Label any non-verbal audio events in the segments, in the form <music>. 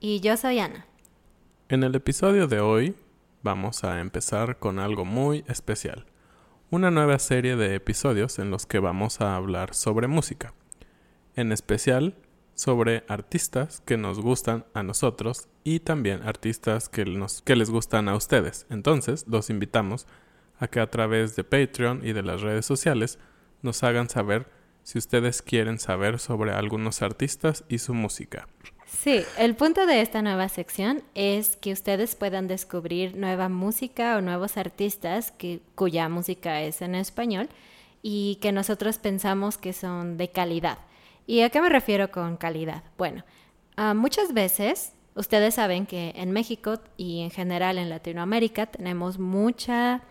Y yo soy Ana. En el episodio de hoy vamos a empezar con algo muy especial. Una nueva serie de episodios en los que vamos a hablar sobre música. En especial sobre artistas que nos gustan a nosotros y también artistas que, nos, que les gustan a ustedes. Entonces, los invitamos a que a través de Patreon y de las redes sociales nos hagan saber si ustedes quieren saber sobre algunos artistas y su música. Sí, el punto de esta nueva sección es que ustedes puedan descubrir nueva música o nuevos artistas cuya música es en español y que nosotros pensamos que son de calidad. ¿Y a qué me refiero con calidad? Bueno, uh, muchas veces ustedes saben que en México y en general en Latinoamérica tenemos mucha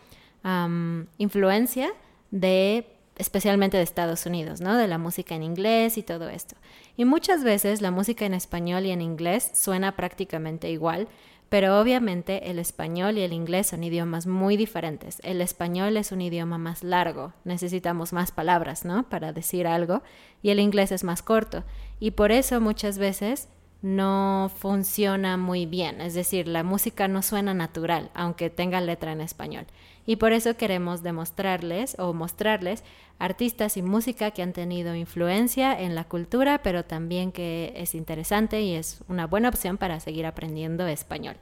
influencia de especialmente de Estados Unidos, ¿no? De la música en inglés y todo esto. Y muchas veces la música en español y en inglés suena prácticamente igual, pero obviamente el español y el inglés son idiomas muy diferentes. El español es un idioma más largo, necesitamos más palabras, ¿no? Para decir algo, y el inglés es más corto. Y por eso muchas veces no funciona muy bien, es decir, la música no suena natural, aunque tenga letra en español. Y por eso queremos demostrarles o mostrarles artistas y música que han tenido influencia en la cultura, pero también que es interesante y es una buena opción para seguir aprendiendo español.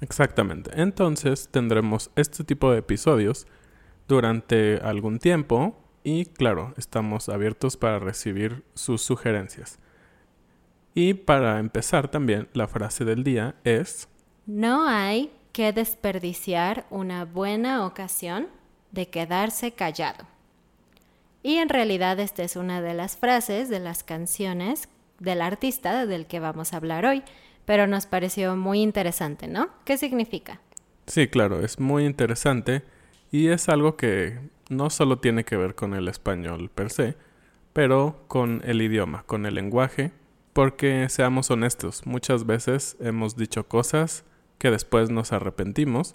Exactamente. Entonces tendremos este tipo de episodios durante algún tiempo y claro, estamos abiertos para recibir sus sugerencias. Y para empezar también, la frase del día es... No hay que desperdiciar una buena ocasión de quedarse callado. Y en realidad esta es una de las frases de las canciones del artista del que vamos a hablar hoy, pero nos pareció muy interesante, ¿no? ¿Qué significa? Sí, claro, es muy interesante y es algo que no solo tiene que ver con el español per se, pero con el idioma, con el lenguaje porque seamos honestos, muchas veces hemos dicho cosas que después nos arrepentimos,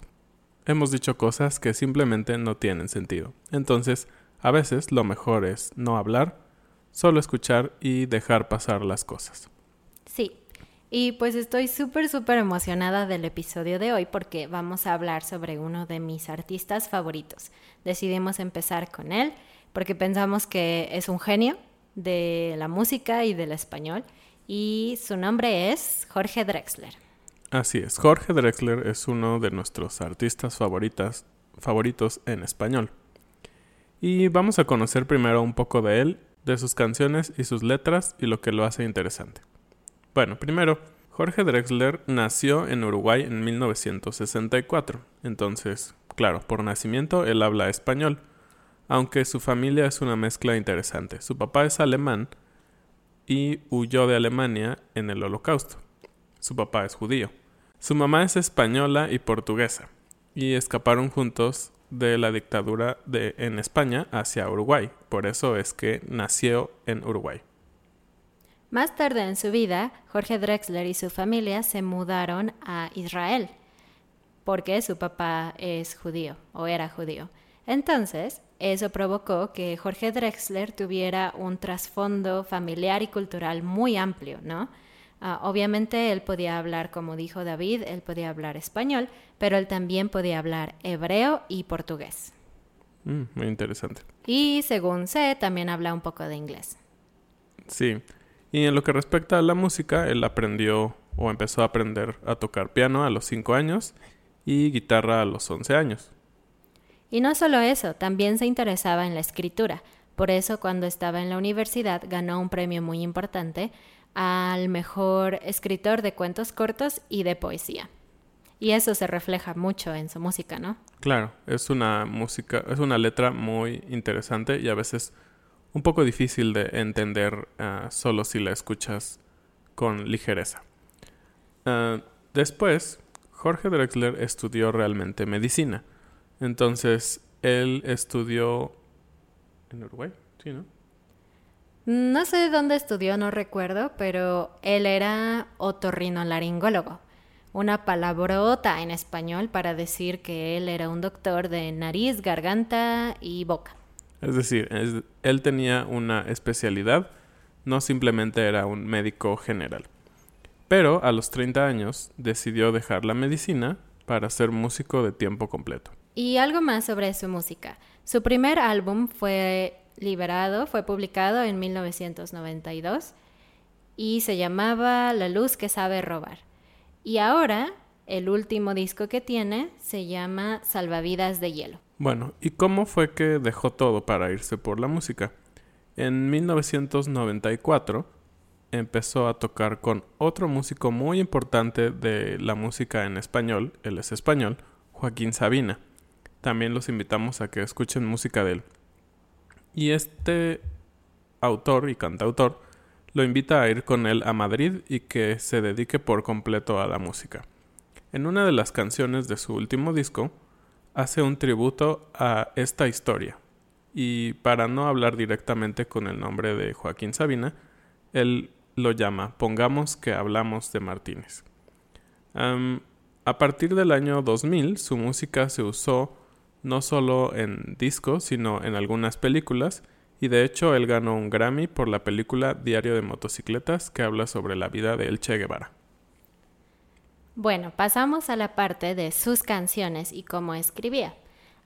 hemos dicho cosas que simplemente no tienen sentido. Entonces, a veces lo mejor es no hablar, solo escuchar y dejar pasar las cosas. Sí, Y pues estoy súper, súper emocionada del episodio de hoy porque vamos a hablar sobre uno de mis artistas favoritos. Decidimos empezar con él porque pensamos que es un genio de la música y del español y su nombre es Jorge Drexler. Así es, Jorge Drexler es uno de nuestros artistas favoritas, favoritos en español. Y vamos a conocer primero un poco de él, de sus canciones y sus letras y lo que lo hace interesante. Bueno, primero, Jorge Drexler nació en Uruguay en 1964, entonces, claro, por nacimiento él habla español, aunque su familia es una mezcla interesante. Su papá es alemán y huyó de Alemania en el Holocausto. Su papá es judío. Su mamá es española y portuguesa, y escaparon juntos de la dictadura de, en España hacia Uruguay. Por eso es que nació en Uruguay. Más tarde en su vida, Jorge Drexler y su familia se mudaron a Israel, porque su papá es judío o era judío. Entonces, eso provocó que Jorge Drexler tuviera un trasfondo familiar y cultural muy amplio, ¿no? Ah, obviamente él podía hablar, como dijo David, él podía hablar español, pero él también podía hablar hebreo y portugués. Mm, muy interesante. Y según sé, también habla un poco de inglés. Sí, y en lo que respecta a la música, él aprendió o empezó a aprender a tocar piano a los 5 años y guitarra a los 11 años. Y no solo eso, también se interesaba en la escritura. Por eso cuando estaba en la universidad ganó un premio muy importante al mejor escritor de cuentos cortos y de poesía. Y eso se refleja mucho en su música, ¿no? Claro, es una música, es una letra muy interesante y a veces un poco difícil de entender ah, solo si la escuchas con ligereza. Ah, después, Jorge Drexler estudió realmente medicina. Entonces, él estudió en Uruguay, ¿sí, no? No sé dónde estudió, no recuerdo, pero él era otorrinolaringólogo, una palabrota en español para decir que él era un doctor de nariz, garganta y boca. Es decir, él tenía una especialidad, no simplemente era un médico general. Pero a los 30 años decidió dejar la medicina para ser músico de tiempo completo. Y algo más sobre su música. Su primer álbum fue liberado, fue publicado en 1992 y se llamaba La luz que sabe robar. Y ahora el último disco que tiene se llama Salvavidas de Hielo. Bueno, ¿y cómo fue que dejó todo para irse por la música? En 1994 empezó a tocar con otro músico muy importante de la música en español, él es español, Joaquín Sabina. También los invitamos a que escuchen música de él. Y este autor y cantautor lo invita a ir con él a Madrid y que se dedique por completo a la música. En una de las canciones de su último disco, hace un tributo a esta historia. Y para no hablar directamente con el nombre de Joaquín Sabina, él lo llama Pongamos que hablamos de Martínez. a partir del año 2000, su música se usó no solo en discos, sino en algunas películas, y de hecho él ganó un Grammy por la película Diario de Motocicletas, que habla sobre la vida de El Che Guevara. Bueno, pasamos a la parte de sus canciones y cómo escribía.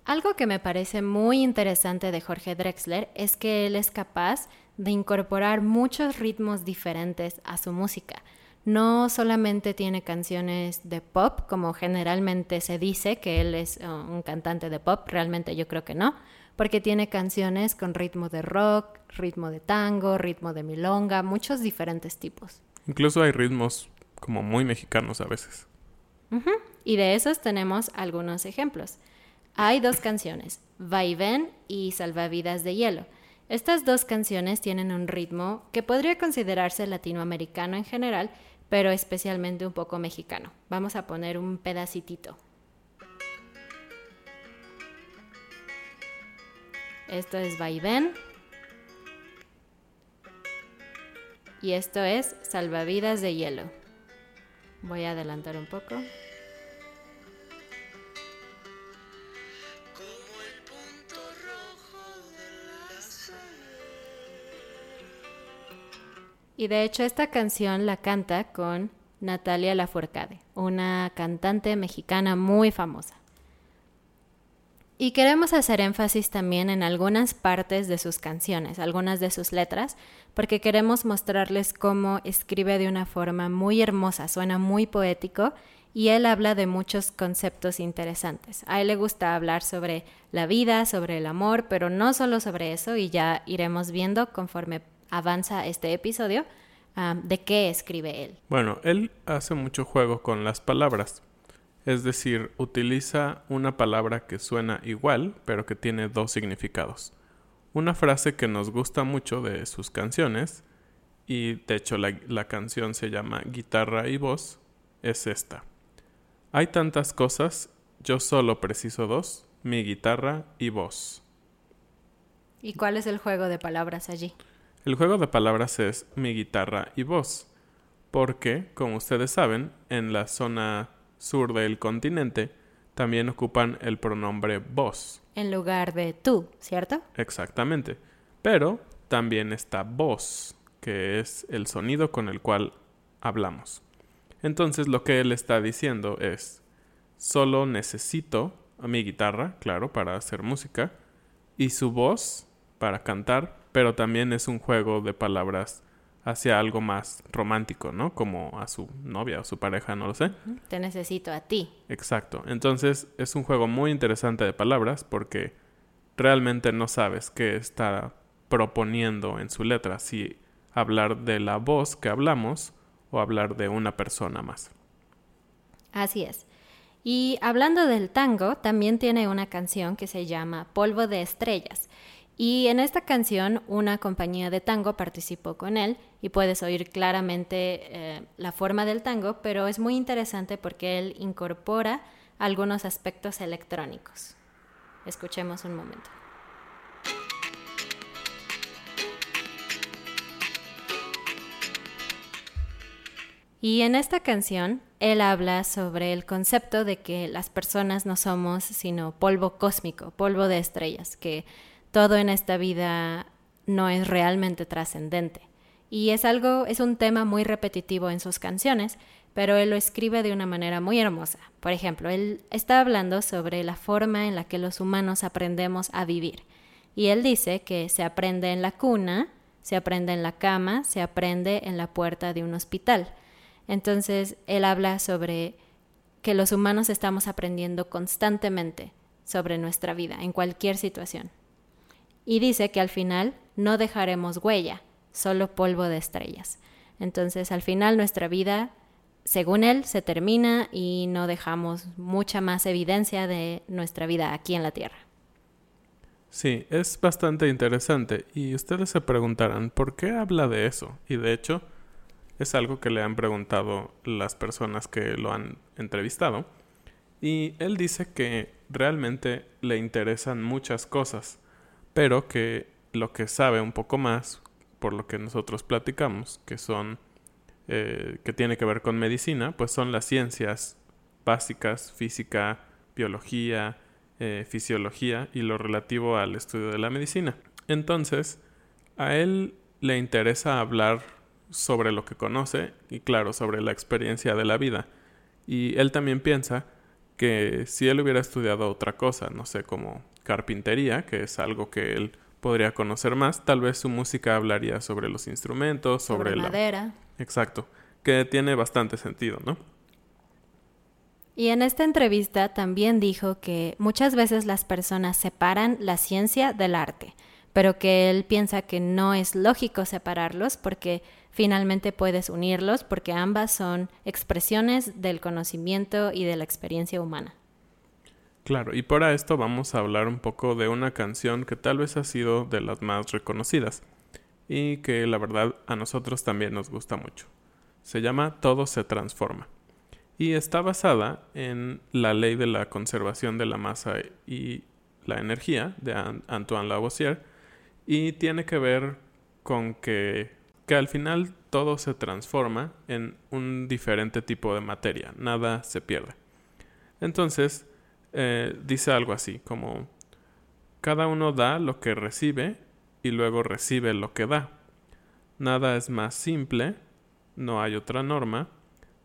Algo que me parece muy interesante de Jorge Drexler es que él es capaz de incorporar muchos ritmos diferentes a su música. No solamente tiene canciones de pop, como generalmente se dice que él es uh, un cantante de pop, realmente yo creo que no, porque tiene canciones con ritmo de rock, ritmo de tango, ritmo de milonga, muchos diferentes tipos. Incluso hay ritmos como muy mexicanos a veces. Y de esos tenemos algunos ejemplos. Hay dos canciones, Vaivén y Salvavidas de Hielo. Estas dos canciones tienen un ritmo que podría considerarse latinoamericano en general, pero especialmente un poco mexicano. Vamos a poner un pedacitito. Esto es Vaivén. Y esto es Salvavidas de Hielo. Voy a adelantar un poco. Y de hecho esta canción la canta con Natalia Lafourcade, una cantante mexicana muy famosa. Y queremos hacer énfasis también en algunas partes de sus canciones, algunas de sus letras, porque queremos mostrarles cómo escribe de una forma muy hermosa, suena muy poético y él habla de muchos conceptos interesantes. A él le gusta hablar sobre la vida, sobre el amor, pero no solo sobre eso, y ya iremos viendo conforme avanza este episodio de qué escribe él. Bueno, él hace mucho juego con las palabras. Es decir, utiliza una palabra que suena igual, pero que tiene dos significados. Una frase que nos gusta mucho de sus canciones, y de hecho la, la canción se llama Guitarra y Voz, es esta. Hay tantas cosas, yo solo preciso dos, mi guitarra y voz. ¿Y cuál es el juego de palabras allí? El juego de palabras es mi guitarra y voz, porque, como ustedes saben, en la zona sur del continente también ocupan el pronombre vos. En lugar de tú, ¿cierto? Exactamente. Pero también está voz, que es el sonido con el cual hablamos. Entonces lo que él está diciendo es, solo necesito a mi guitarra, claro, para hacer música, y su voz para cantar, pero también es un juego de palabras hacia algo más romántico, ¿no? Como a su novia o su pareja, no lo sé. Te necesito a ti. Exacto. Entonces es un juego muy interesante de palabras porque realmente no sabes qué está proponiendo en su letra, si hablar de la voz que hablamos o hablar de una persona más. Así es. Y hablando del tango, también tiene una canción que se llama Polvo de Estrellas. Y en esta canción una compañía de tango participó con él y puedes oír claramente eh, la forma del tango, pero es muy interesante porque él incorpora algunos aspectos electrónicos. Escuchemos un momento. Y en esta canción, él habla sobre el concepto de que las personas no somos sino polvo cósmico, polvo de estrellas, que todo en esta vida no es realmente trascendente. Y es algo, es un tema muy repetitivo en sus canciones, pero él lo escribe de una manera muy hermosa. Por ejemplo, él está hablando sobre la forma en la que los humanos aprendemos a vivir. Y él dice que se aprende en la cuna, se aprende en la cama, se aprende en la puerta de un hospital. Entonces, él habla sobre que los humanos estamos aprendiendo constantemente sobre nuestra vida, en cualquier situación y dice que al final no dejaremos huella, solo polvo de estrellas. Entonces al final nuestra vida, según él, se termina y no dejamos mucha más evidencia de nuestra vida aquí en la Tierra. Sí, es bastante interesante y ustedes se preguntarán, ¿por qué habla de eso? Y de hecho, es algo que le han preguntado las personas que lo han entrevistado. Y él dice que realmente le interesan muchas cosas pero que lo que sabe un poco más, por lo que nosotros platicamos, que son, eh, que tiene que ver con medicina, pues son las ciencias básicas, física, biología, eh, fisiología y lo relativo al estudio de la medicina. Entonces, a él le interesa hablar sobre lo que conoce y claro, sobre la experiencia de la vida. Y él también piensa que si él hubiera estudiado otra cosa, no sé, como carpintería, que es algo que él podría conocer más, tal vez su música hablaría sobre los instrumentos, sobre, la madera. Exacto, que tiene bastante sentido, ¿no? Y en esta entrevista también dijo que muchas veces las personas separan la ciencia del arte, pero que él piensa que no es lógico separarlos porque finalmente puedes unirlos porque ambas son expresiones del conocimiento y de la experiencia humana. Claro, y para esto vamos a hablar un poco de una canción que tal vez ha sido de las más reconocidas y que la verdad a nosotros también nos gusta mucho. Se llama Todo se transforma y está basada en la ley de la conservación de la masa y la energía de Antoine Lavoisier y tiene que ver con que, que al final todo se transforma en un diferente tipo de materia, nada se pierde. Entonces, eh, dice algo así, como cada uno da lo que recibe y luego recibe lo que da. Nada es más simple, no hay otra norma,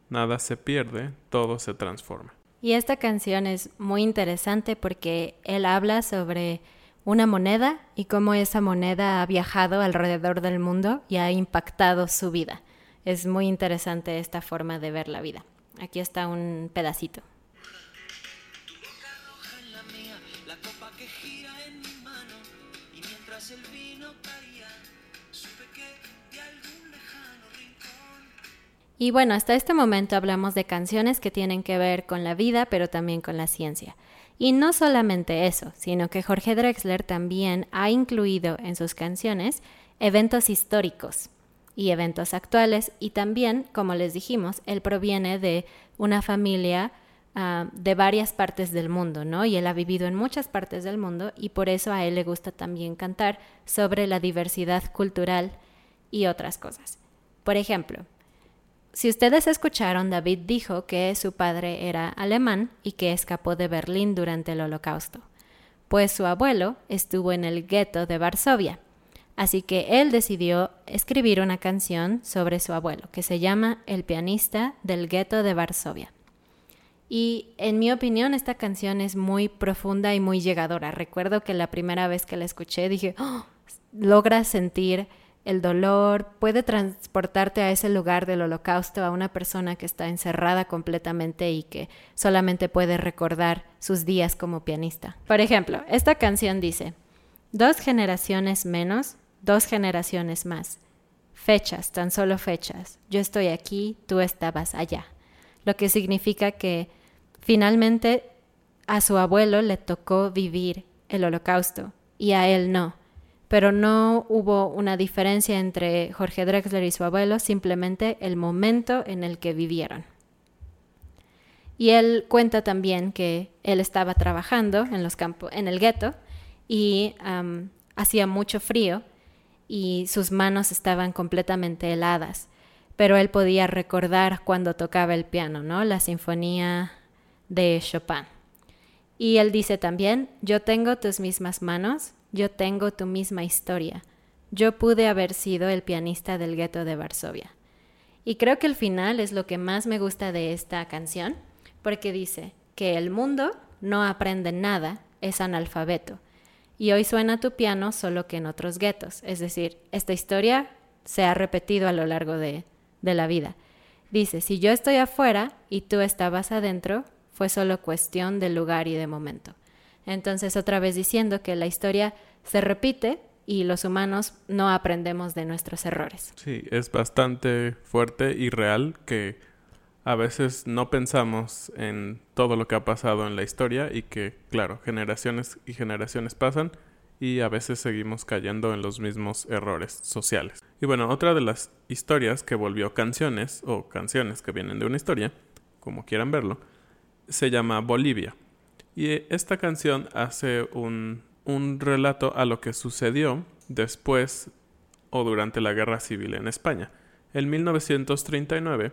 Nada se pierde, todo se transforma. Y esta canción es muy interesante porque él habla sobre una moneda y cómo esa moneda ha viajado alrededor del mundo y ha impactado su vida. Es muy interesante esta forma de ver la vida. Aquí está un pedacito. Y bueno, hasta este momento hablamos de canciones que tienen que ver con la vida, pero también con la ciencia. Y no solamente eso, sino que Jorge Drexler también ha incluido en sus canciones eventos históricos y eventos actuales y también, como les dijimos, él proviene de una familia ah, de varias partes del mundo, ¿no? Y él ha vivido en muchas partes del mundo y por eso a él le gusta también cantar sobre la diversidad cultural y otras cosas. Por ejemplo, si ustedes escucharon, David dijo que su padre era alemán y que escapó de Berlín durante el Holocausto, pues su abuelo estuvo en el gueto de Varsovia. Así que él decidió escribir una canción sobre su abuelo, que se llama El pianista del gueto de Varsovia. Y en mi opinión esta canción es muy profunda y muy llegadora. Recuerdo que la primera vez que la escuché dije, oh, logra sentir el dolor, puede transportarte a ese lugar del holocausto, a una persona que está encerrada completamente y que solamente puede recordar sus días como pianista. Por ejemplo, esta canción dice, dos generaciones menos, dos generaciones más. Fechas, tan solo fechas. Yo estoy aquí, tú estabas allá. Lo que significa que finalmente a su abuelo le tocó vivir el holocausto y a él no pero no hubo una diferencia entre Jorge Drexler y su abuelo, simplemente el momento en el que vivieron. Y él cuenta también que él estaba trabajando en, los campos, en el gueto y hacía mucho frío y sus manos estaban completamente heladas, pero él podía recordar cuando tocaba el piano, ¿no? La sinfonía de Chopin. Y él dice también, yo tengo tus mismas manos, yo tengo tu misma historia. Yo pude haber sido el pianista del gueto de Varsovia. Y creo que el final es lo que más me gusta de esta canción, porque dice que el mundo no aprende nada, es analfabeto. Y hoy suena tu piano solo que en otros guetos. Es decir, esta historia se ha repetido a lo largo de, de la vida. Dice, si yo estoy afuera y tú estabas adentro, fue solo cuestión de lugar y de momento. Entonces, otra vez diciendo que la historia se repite y los humanos no aprendemos de nuestros errores. Sí, es bastante fuerte y real que a veces no pensamos en todo lo que ha pasado en la historia y que, claro, generaciones y generaciones pasan y a veces seguimos cayendo en los mismos errores sociales. Y bueno, otra de las historias que volvió canciones o canciones que vienen de una historia, como quieran verlo, se llama Bolivia. Y esta canción hace un, un relato a lo que sucedió después o durante la Guerra Civil en España. En 1939,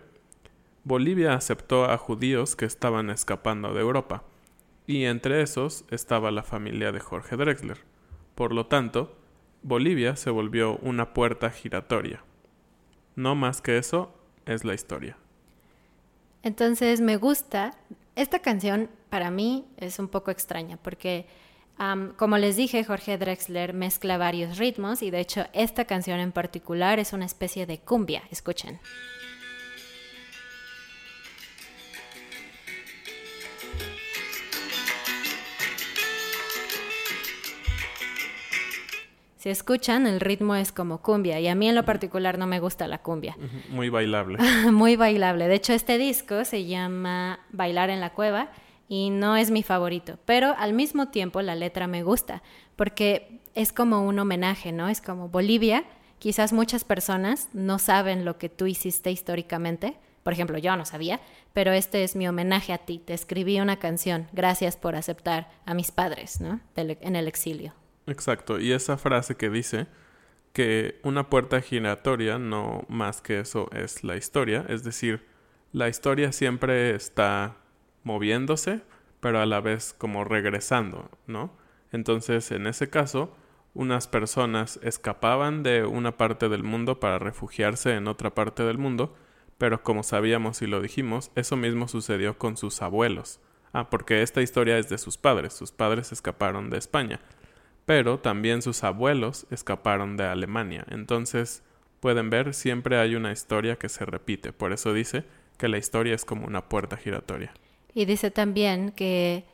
Bolivia aceptó a judíos que estaban escapando de Europa, y entre esos estaba la familia de Jorge Drexler. Por lo tanto, Bolivia se volvió una puerta giratoria. No más que eso es la historia. Entonces me gusta esta canción para mí es un poco extraña porque, como les dije, Jorge Drexler mezcla varios ritmos y de hecho esta canción en particular es una especie de cumbia. Escuchen. Si escuchan, el ritmo es como cumbia y a mí en lo particular no me gusta la cumbia. Muy bailable. <laughs> Muy bailable. De hecho, este disco se llama Bailar en la Cueva y no es mi favorito, pero al mismo tiempo la letra me gusta porque es como un homenaje, ¿no? Es como Bolivia. Quizás muchas personas no saben lo que tú hiciste históricamente. Por ejemplo, yo no sabía, pero este es mi homenaje a ti. Te escribí una canción. Gracias por aceptar a mis padres, ¿no? en el exilio. Exacto, y esa frase que dice que una puerta giratoria no más que eso es la historia, es decir, la historia siempre está moviéndose, pero a la vez como regresando, ¿no? Entonces, en ese caso, unas personas escapaban de una parte del mundo para refugiarse en otra parte del mundo, Pero como sabíamos y lo dijimos, eso mismo sucedió con sus abuelos. Ah, porque esta historia es de sus padres. Sus padres escaparon de España. Pero también sus abuelos escaparon de Alemania. Entonces, pueden ver, siempre hay una historia que se repite. Por eso dice que la historia es como una puerta giratoria. Y dice también que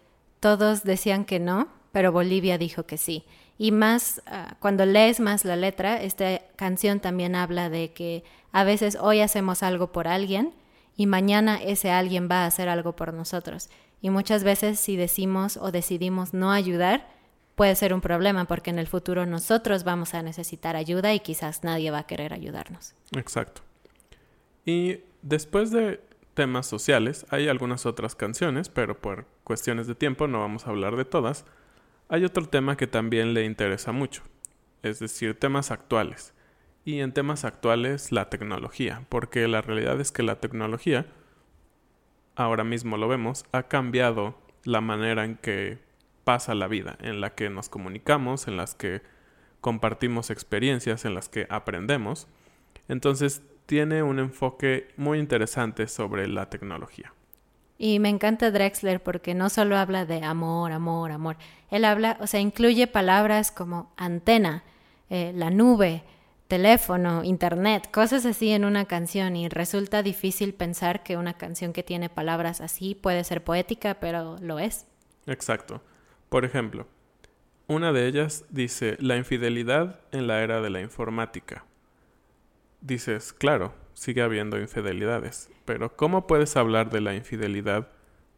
todos decían que no, pero Bolivia dijo que sí. Y más, ah, cuando lees más la letra, esta canción también habla de que a veces hoy hacemos algo por alguien y mañana ese alguien va a hacer algo por nosotros. Y muchas veces si decimos o decidimos no ayudar, puede ser un problema porque en el futuro nosotros vamos a necesitar ayuda y quizás nadie va a querer ayudarnos. Exacto. Y después de temas sociales, hay algunas otras canciones, pero por cuestiones de tiempo no vamos a hablar de todas. Hay otro tema que también le interesa mucho, es decir, temas actuales. Y en temas actuales la tecnología, porque la realidad es que la tecnología, ahora mismo lo vemos, ha cambiado la manera en que pasa la vida, en la que nos comunicamos, en las que compartimos experiencias, en las que aprendemos. Entonces tiene un enfoque muy interesante sobre la tecnología. Y me encanta Drexler porque no solo habla de amor, amor, amor. Él habla, o sea, incluye palabras como antena, eh, la nube, teléfono, internet, cosas así en una canción y resulta difícil pensar que una canción que tiene palabras así puede ser poética, pero lo es. Exacto. Por ejemplo, una de ellas dice la infidelidad en la era de la informática. Dices, claro, sigue habiendo infidelidades, pero ¿cómo puedes hablar de la infidelidad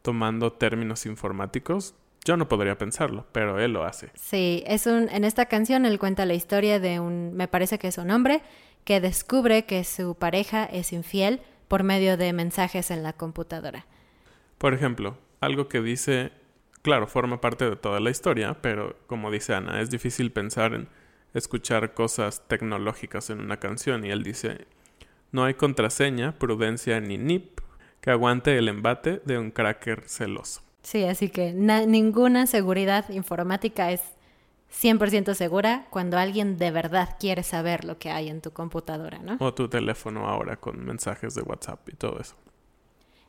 tomando términos informáticos? Yo no podría pensarlo, pero él lo hace. Sí, es un, en esta canción él cuenta la historia de un, me parece que es un hombre, que descubre que su pareja es infiel por medio de mensajes en la computadora. Por ejemplo, algo que dice claro, forma parte de toda la historia, pero como dice Ana, es difícil pensar en escuchar cosas tecnológicas en una canción y él dice, no hay contraseña, prudencia ni NIP que aguante el embate de un cracker celoso. Sí, así que ninguna seguridad informática es 100% segura cuando alguien de verdad quiere saber lo que hay en tu computadora, ¿no? O tu teléfono ahora con mensajes de WhatsApp y todo eso.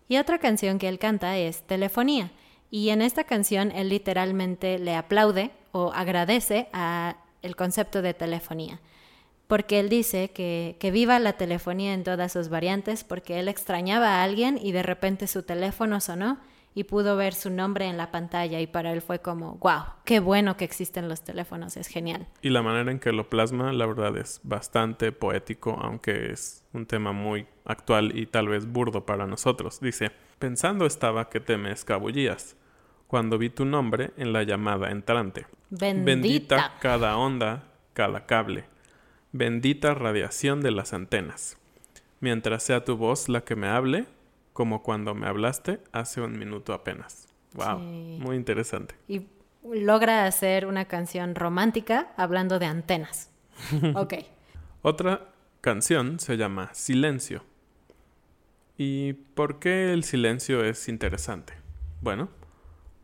Y otra canción que él canta es Telefonía. Y en esta canción él literalmente le aplaude o agradece a el concepto de telefonía, porque él dice que, que viva la telefonía en todas sus variantes, porque él extrañaba a alguien y de repente su teléfono sonó y pudo ver su nombre en la pantalla y para él fue como, wow, qué bueno que existen los teléfonos, es genial. Y la manera en que lo plasma, la verdad es bastante poético, aunque es un tema muy actual y tal vez burdo para nosotros. Dice, pensando estaba que te me escabullías cuando vi tu nombre en la llamada entrante. Bendita. Bendita cada onda, cada cable. Bendita radiación de las antenas. Mientras sea tu voz la que me hable, como cuando me hablaste hace un minuto apenas. Wow, muy interesante. Y logra hacer una canción romántica hablando de antenas. <laughs> ok. Otra canción se llama Silencio. ¿Y por qué el silencio es interesante? Bueno,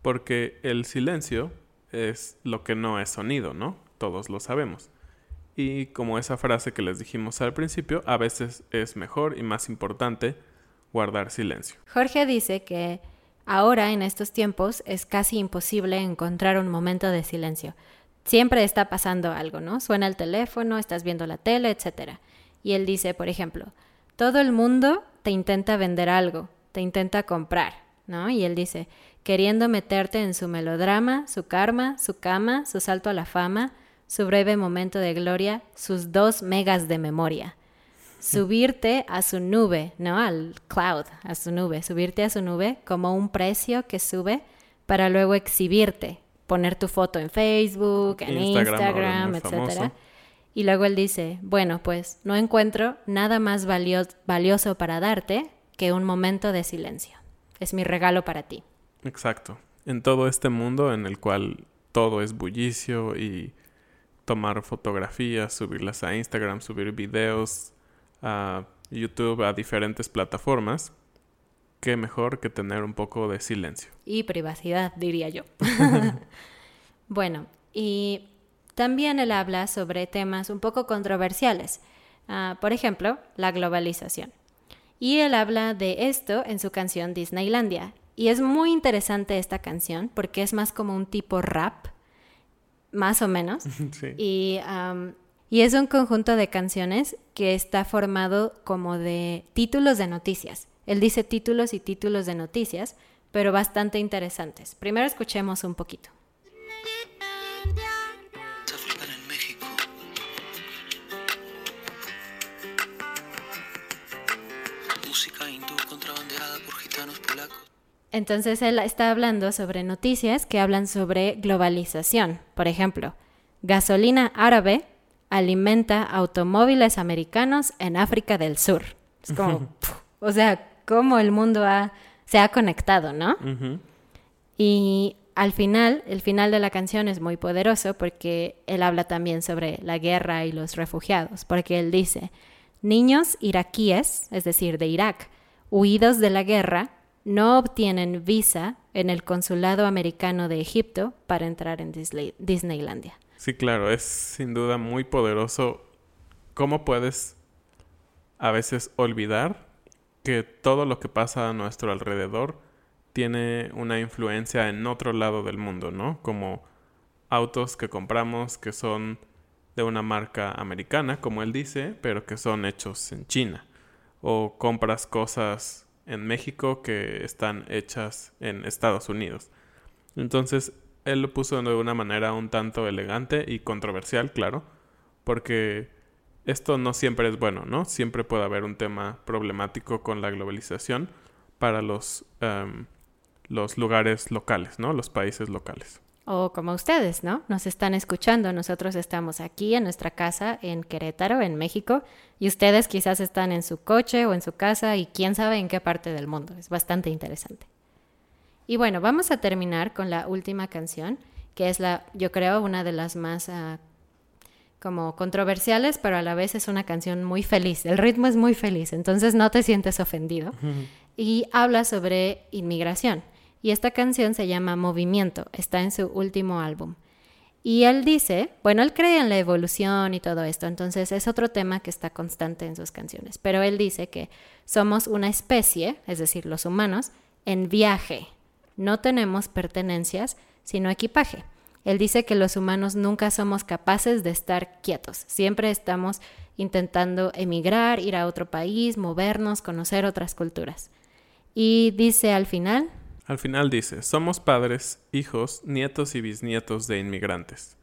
porque el silencio es lo que no es sonido, ¿no? Todos lo sabemos. Y como esa frase que les dijimos al principio, a veces es mejor y más importante guardar silencio. Jorge dice que ahora, en estos tiempos, es casi imposible encontrar un momento de silencio. Siempre está pasando algo, ¿no? Suena el teléfono, estás viendo la tele, etc. Y él dice, por ejemplo, todo el mundo te intenta vender algo, te intenta comprar, ¿no? Y él dice, queriendo meterte en su melodrama, su karma, su cama, su salto a la fama, su breve momento de gloria, sus dos megas de memoria subirte a su nube, ¿no? Al cloud, a su nube, subirte a su nube como un precio que sube para luego exhibirte, poner tu foto en Facebook, en Instagram, etcétera. Y luego él dice, bueno, pues no encuentro nada más valioso para darte que un momento de silencio. Es mi regalo para ti. Exacto. En todo este mundo en el cual todo es bullicio y tomar fotografías, subirlas a Instagram, subir videos, a YouTube, a diferentes plataformas, qué mejor que tener un poco de silencio. Y privacidad, diría yo. <laughs> bueno, y también él habla sobre temas un poco controversiales. Ah, por ejemplo, la globalización. Y él habla de esto en su canción Disneylandia. Y es muy interesante esta canción porque es más como un tipo rap, más o menos. <laughs> Sí. Y, y es un conjunto de canciones que está formado como de títulos de noticias. Él dice títulos y títulos de noticias, pero bastante interesantes. Primero escuchemos un poquito. Entonces él está hablando sobre noticias que hablan sobre globalización. Por ejemplo, gasolina árabe alimenta automóviles americanos en África del Sur. Es como, pf, o sea, cómo el mundo ha- se ha conectado, ¿no? Y al final, el final de la canción es muy poderoso porque él habla también sobre la guerra y los refugiados, porque él dice, niños iraquíes, es decir, de Irak, huidos de la guerra, no obtienen visa en el consulado americano de Egipto para entrar en Disney- Disneylandia. Sí, claro, es sin duda muy poderoso. ¿Cómo puedes a veces olvidar que todo lo que pasa a nuestro alrededor tiene una influencia en otro lado del mundo, ¿no? Como autos que compramos que son de una marca americana, como él dice, pero que son hechos en China. O compras cosas en México que están hechas en Estados Unidos. Entonces, él lo puso de una manera un tanto elegante y controversial, claro, porque esto no siempre es bueno, ¿no? Siempre puede haber un tema problemático con la globalización para los, em, los lugares locales, ¿no? Los países locales. O como ustedes, ¿no? Nos están escuchando. Nosotros estamos aquí en nuestra casa en Querétaro, en México, y ustedes quizás están en su coche o en su casa y quién sabe en qué parte del mundo. Es bastante interesante. Y bueno, vamos a terminar con la última canción, que es la, yo creo, una de las más ah, como controversiales, pero a la vez es una canción muy feliz. El ritmo es muy feliz, entonces no te sientes ofendido. Y habla sobre inmigración. Y esta canción se llama Movimiento, está en su último álbum. Y él dice, bueno, él cree en la evolución y todo esto, entonces es otro tema que está constante en sus canciones, pero él dice que somos una especie, es decir, los humanos, en viaje. No tenemos pertenencias, sino equipaje. Él dice que los humanos nunca somos capaces de estar quietos, siempre estamos intentando emigrar, ir a otro país, movernos, conocer otras culturas. Y dice al final, Al final dice, somos padres, hijos, nietos y bisnietos de inmigrantes.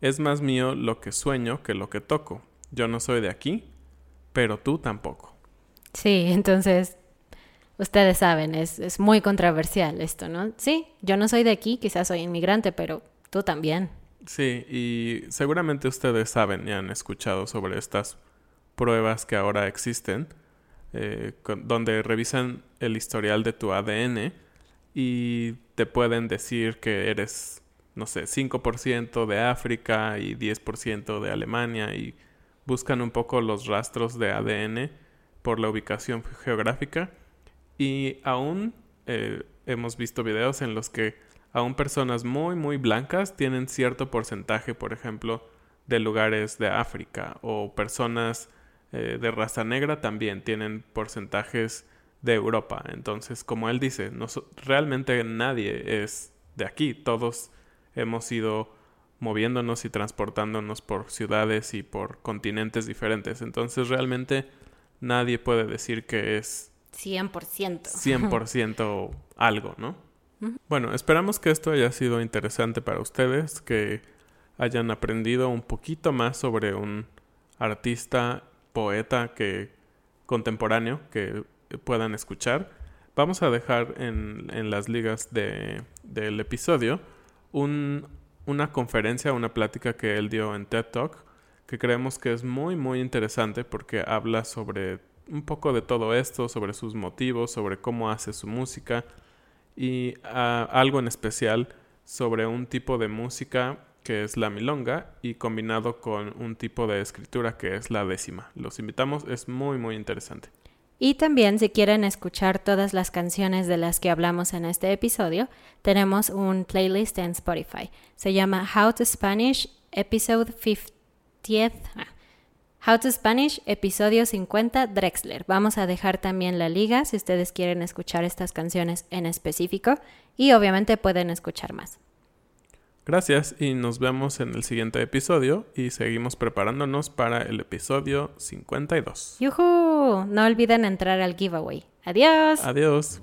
Es más mío lo que sueño que lo que toco. Yo no soy de aquí, pero tú tampoco. Sí, entonces, ustedes saben, es, es muy controversial esto, ¿no? Sí, yo no soy de aquí, quizás soy inmigrante, pero tú también. Sí, y seguramente ustedes saben y han escuchado sobre estas pruebas que ahora existen, eh, donde revisan el historial de tu ADN y te pueden decir que eres, no sé, 5% de África y 10% de Alemania y buscan un poco los rastros de ADN por la ubicación geográfica y aún eh, hemos visto videos en los que aún personas muy muy blancas tienen cierto porcentaje, por ejemplo, de lugares de África o personas eh, de raza negra también tienen porcentajes de Europa. Entonces, como él dice, no realmente nadie es de aquí. Todos hemos ido moviéndonos y transportándonos por ciudades y por continentes diferentes. Entonces, realmente nadie puede decir que es 100%. 100% algo, ¿no? Bueno, esperamos que esto haya sido interesante para ustedes, que hayan aprendido un poquito más sobre un artista, poeta que contemporáneo que puedan escuchar. Vamos a dejar en, en las ligas de, del episodio un- una conferencia, una plática que él dio en TED Talk, que creemos que es muy, muy interesante porque habla sobre un poco de todo esto, sobre sus motivos, sobre cómo hace su música y ah, algo en especial sobre un tipo de música que es la milonga y combinado con un tipo de escritura que es la décima. Los invitamos, es muy muy interesante. Y también si quieren escuchar todas las canciones de las que hablamos en este episodio, tenemos un playlist en Spotify. Se llama How to Spanish Episode 50th. ah, How to Spanish, episodio 50, Drexler. Vamos a dejar también la liga si ustedes quieren escuchar estas canciones en específico y obviamente pueden escuchar más. Gracias y nos vemos en el siguiente episodio y seguimos preparándonos para el episodio 52. ¡Yuhu! No olviden entrar al giveaway. Adiós. Adiós.